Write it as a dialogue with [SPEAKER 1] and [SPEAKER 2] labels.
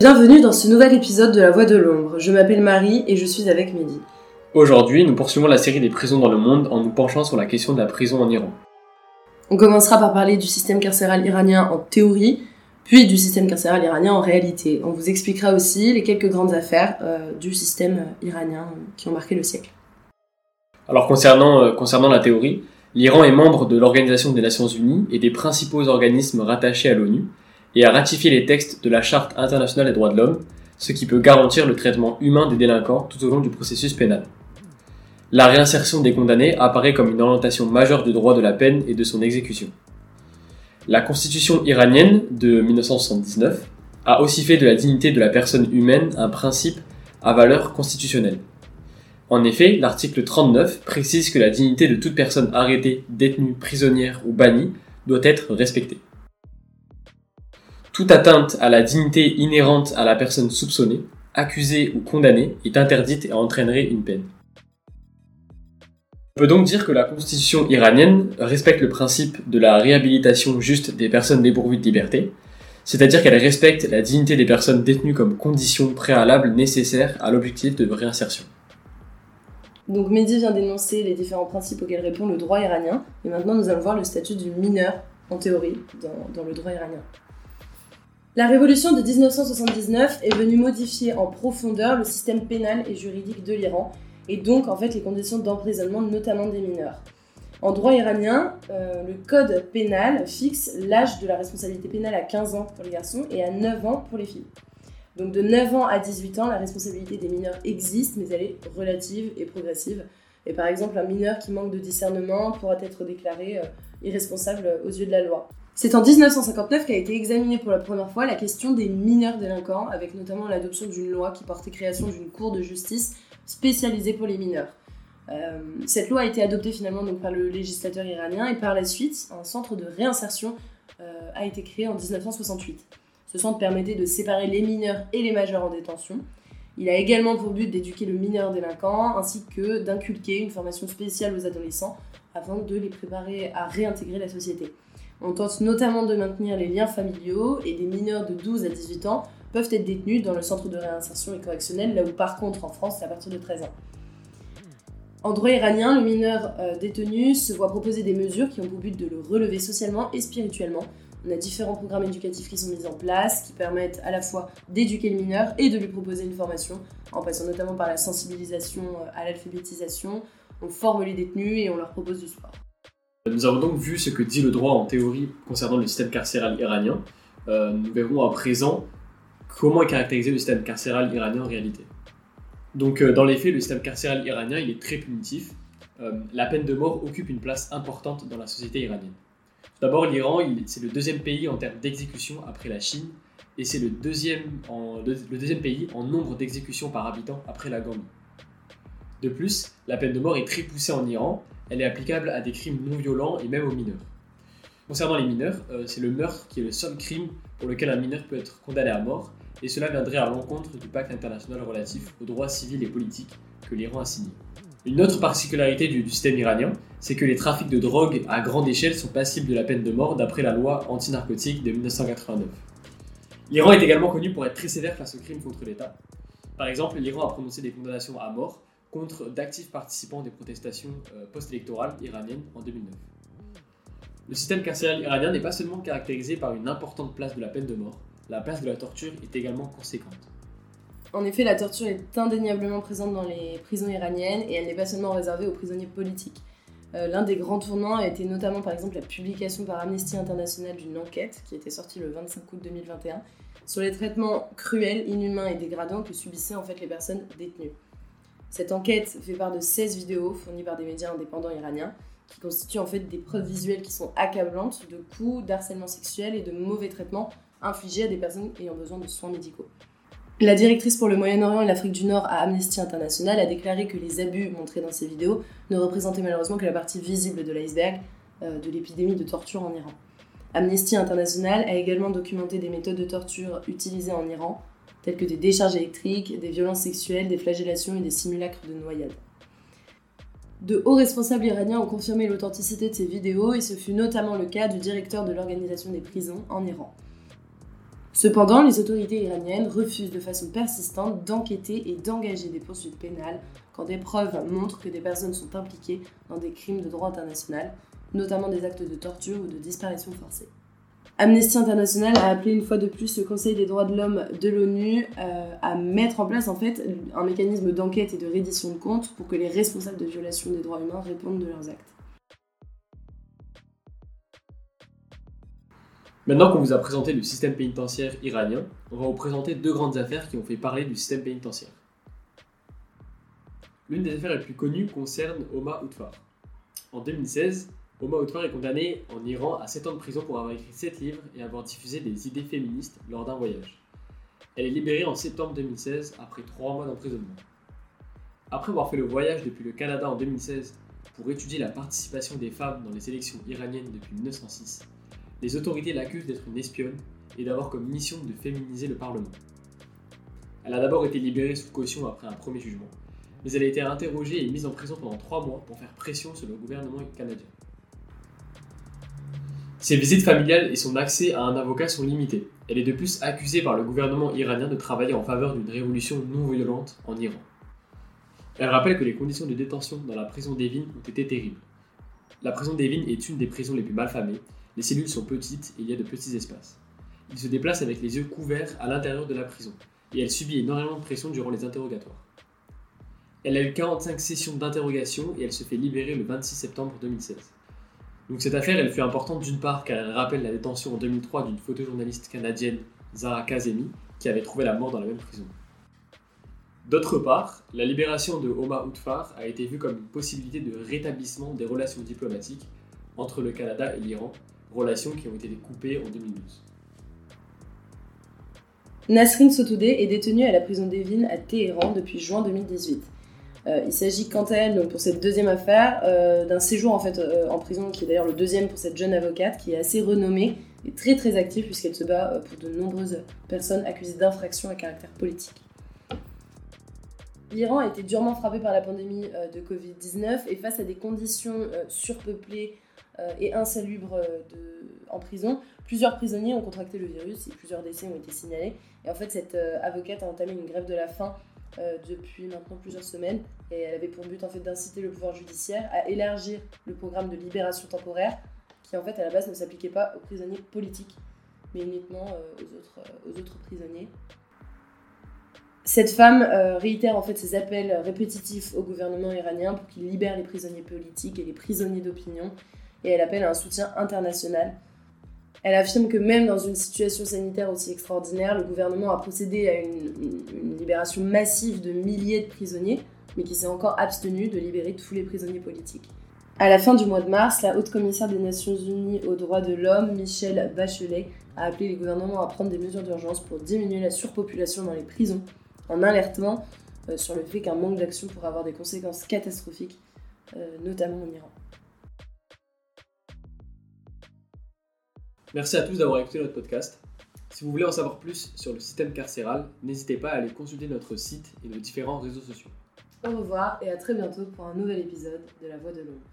[SPEAKER 1] Bienvenue dans ce nouvel épisode de La Voix de l'ombre. Je m'appelle Marie et je suis avec Mehdi.
[SPEAKER 2] Aujourd'hui, nous poursuivons la série des prisons dans le monde en nous penchant sur la question de la prison en Iran.
[SPEAKER 1] On commencera par parler du système carcéral iranien en théorie, puis du système carcéral iranien en réalité. On vous expliquera aussi les quelques grandes affaires euh, du système iranien qui ont marqué le siècle.
[SPEAKER 2] Alors concernant, euh, concernant la théorie, l'Iran est membre de l'Organisation des Nations Unies et des principaux organismes rattachés à l'ONU, et a ratifié les textes de la Charte internationale des droits de l'homme, ce qui peut garantir le traitement humain des délinquants tout au long du processus pénal. La réinsertion des condamnés apparaît comme une orientation majeure du droit de la peine et de son exécution. La constitution iranienne de 1979 a aussi fait de la dignité de la personne humaine un principe à valeur constitutionnelle. En effet, l'article 39 précise que la dignité de toute personne arrêtée, détenue, prisonnière ou bannie doit être respectée. Toute atteinte à la dignité inhérente à la personne soupçonnée, accusée ou condamnée est interdite et entraînerait une peine. On peut donc dire que la constitution iranienne respecte le principe de la réhabilitation juste des personnes dépourvues de liberté, c'est-à-dire qu'elle respecte la dignité des personnes détenues comme condition préalable nécessaire à l'objectif de réinsertion.
[SPEAKER 1] Donc Mehdi vient d'énoncer les différents principes auxquels répond le droit iranien, et maintenant nous allons voir le statut du mineur, en théorie, dans, dans le droit iranien. La révolution de 1979 est venue modifier en profondeur le système pénal et juridique de l'Iran, et donc en fait les conditions d'emprisonnement notamment des mineurs. En droit iranien, euh, le code pénal fixe l'âge de la responsabilité pénale à 15 ans pour les garçons et à 9 ans pour les filles. Donc de 9 ans à 18 ans, la responsabilité des mineurs existe, mais elle est relative et progressive. Et par exemple, un mineur qui manque de discernement pourra être déclaré euh, irresponsable aux yeux de la loi. C'est en 1959 qu'a été examinée pour la première fois la question des mineurs délinquants, avec notamment l'adoption d'une loi qui portait création d'une cour de justice spécialisée pour les mineurs. Euh, cette loi a été adoptée finalement par le législateur iranien et par la suite, un centre de réinsertion euh, a été créé en 1968. Ce centre permettait de séparer les mineurs et les majeurs en détention. Il a également pour but d'éduquer le mineur délinquant ainsi que d'inculquer une formation spéciale aux adolescents afin de les préparer à réintégrer la société. On tente notamment de maintenir les liens familiaux et des mineurs de 12 à 18 ans peuvent être détenus dans le centre de réinsertion et correctionnel, là où par contre en France c'est à partir de 13 ans. En droit iranien, le mineur euh, détenu se voit proposer des mesures qui ont pour but de le relever socialement et spirituellement. On a différents programmes éducatifs qui sont mis en place, qui permettent à la fois d'éduquer le mineur et de lui proposer une formation, en passant notamment par la sensibilisation euh, à l'alphabétisation. On forme les détenus et on leur propose du sport.
[SPEAKER 2] Nous avons donc vu ce que dit le droit en théorie concernant le système carcéral iranien. Euh, nous verrons à présent comment est caractérisé le système carcéral iranien en réalité. Donc euh, dans les faits, le système carcéral iranien est très punitif. Euh, la peine de mort occupe une place importante dans la société iranienne. D'abord, l'Iran, c'est le deuxième pays en termes d'exécution après la Chine, et c'est le le deuxième pays en nombre d'exécutions par habitant après la Gambie. De plus, la peine de mort est très poussée en Iran, elle est applicable à des crimes non violents et même aux mineurs. Concernant les mineurs, euh, c'est le meurtre qui est le seul crime pour lequel un mineur peut être condamné à mort, et cela viendrait à l'encontre du pacte international relatif aux droits civils et politiques que l'Iran a signé. Une autre particularité du, système iranien, c'est que les trafics de drogue à grande échelle sont passibles de la peine de mort d'après la loi anti-narcotique de 1989. L'Iran est également connu pour être très sévère face aux crimes contre l'État. Par exemple, l'Iran a prononcé des condamnations à mort contre d'actifs participants des protestations euh, post-électorales iraniennes en 2009. Le système carcéral iranien n'est pas seulement caractérisé par une importante place de la peine de mort, la place de la torture est également conséquente.
[SPEAKER 1] En effet, la torture est indéniablement présente dans les prisons iraniennes et elle n'est pas seulement réservée aux prisonniers politiques. Euh, l'un des grands tournants a été notamment par exemple la publication par Amnesty International d'une enquête qui été sortie le 25 août 2021 sur les traitements cruels, inhumains et dégradants que subissaient en fait les personnes détenues. Cette enquête fait part de 16 vidéos fournies par des médias indépendants iraniens qui constituent en fait des preuves visuelles qui sont accablantes de coups, d'harcèlement sexuel et de mauvais traitements infligés à des personnes ayant besoin de soins médicaux. La directrice pour le Moyen-Orient et l'Afrique du Nord à Amnesty International a déclaré que les abus montrés dans ces vidéos ne représentaient malheureusement que la partie visible de l'iceberg euh, de l'épidémie de torture en Iran. Amnesty International a également documenté des méthodes de torture utilisées en Iran, tels que des décharges électriques, des violences sexuelles, des flagellations et des simulacres de noyade. De hauts responsables iraniens ont confirmé l'authenticité de ces vidéos et ce fut notamment le cas du directeur de l'organisation des prisons en Iran. Cependant, les autorités iraniennes refusent de façon persistante d'enquêter et d'engager des poursuites pénales quand des preuves montrent que des personnes sont impliquées dans des crimes de droit international, notamment des actes de torture ou de disparition forcée. Amnesty International a appelé une fois de plus le Conseil des droits de l'homme de l'ONU euh, à mettre en place en fait un mécanisme d'enquête et de reddition de comptes pour que les responsables de violations des droits humains répondent de leurs actes.
[SPEAKER 2] Maintenant qu'on vous a présenté le système pénitentiaire iranien, on va vous présenter deux grandes affaires qui ont fait parler du système pénitentiaire. L'une des affaires les plus connues concerne Oma Utfar. En 2016, Oma Utfar est condamné en Iran à 7 ans de prison pour avoir écrit 7 livres et avoir diffusé des idées féministes lors d'un voyage. Elle est libérée en septembre 2016 après 3 mois d'emprisonnement. Après avoir fait le voyage depuis le Canada en 2016 pour étudier la participation des femmes dans les élections iraniennes depuis 1906, les autorités l'accusent d'être une espionne et d'avoir comme mission de féminiser le Parlement. Elle a d'abord été libérée sous caution après un premier jugement, mais elle a été interrogée et mise en prison pendant trois mois pour faire pression sur le gouvernement canadien. Ses visites familiales et son accès à un avocat sont limités. Elle est de plus accusée par le gouvernement iranien de travailler en faveur d'une révolution non violente en Iran. Elle rappelle que les conditions de détention dans la prison d'Evin ont été terribles. La prison d'Evin est une des prisons les plus mal famées les cellules sont petites et il y a de petits espaces. Il se déplace avec les yeux couverts à l'intérieur de la prison et elle subit énormément de pression durant les interrogatoires. Elle a eu 45 sessions d'interrogation et elle se fait libérer le 26 septembre 2016. Donc cette affaire, elle fut importante d'une part car elle rappelle la détention en 2003 d'une photojournaliste canadienne, Zara Kazemi, qui avait trouvé la mort dans la même prison. D'autre part, la libération de Oma Utfar a été vue comme une possibilité de rétablissement des relations diplomatiques entre le Canada et l'Iran relations qui ont été coupées en 2012.
[SPEAKER 1] Nasrin Sotoudeh est détenue à la prison d'Evin à Téhéran depuis juin 2018. Euh, il s'agit quant à elle, donc, pour cette deuxième affaire, euh, d'un séjour euh, en prison qui est d'ailleurs le deuxième pour cette jeune avocate qui est assez renommée et très très active puisqu'elle se bat pour de nombreuses personnes accusées d'infractions à caractère politique. L'Iran a été durement frappé par la pandémie de Covid-19 et face à des conditions surpeuplées et insalubre euh, en prison. Plusieurs prisonniers ont contracté le virus et plusieurs décès ont été signalés. Et en fait, cette avocate a entamé une grève de la faim depuis maintenant plusieurs semaines et elle avait pour but en fait d'inciter le pouvoir judiciaire à élargir le programme de libération temporaire qui en fait à la base ne s'appliquait pas aux prisonniers politiques mais uniquement aux, autres, aux autres prisonniers. Cette femme réitère en fait ses appels répétitifs au gouvernement iranien pour qu'il libère les prisonniers politiques et les prisonniers d'opinion et elle appelle à un soutien international. Elle affirme que même dans une situation sanitaire aussi extraordinaire, le gouvernement a procédé à une, libération massive de milliers de prisonniers, mais qui s'est encore abstenu de libérer tous les prisonniers politiques. À la fin du mois de mars, la haute commissaire des Nations Unies aux droits de l'homme, Michelle Bachelet, a appelé les gouvernements à prendre des mesures d'urgence pour diminuer la surpopulation dans les prisons, en alertant euh, sur le fait qu'un manque d'action pourrait avoir des conséquences catastrophiques, euh, notamment en Iran.
[SPEAKER 2] Merci à tous d'avoir écouté notre podcast. Si vous voulez en savoir plus sur le système carcéral, n'hésitez pas à aller consulter notre site et nos différents réseaux sociaux.
[SPEAKER 1] Au revoir et à très bientôt pour un nouvel épisode de La Voix de l'ombre.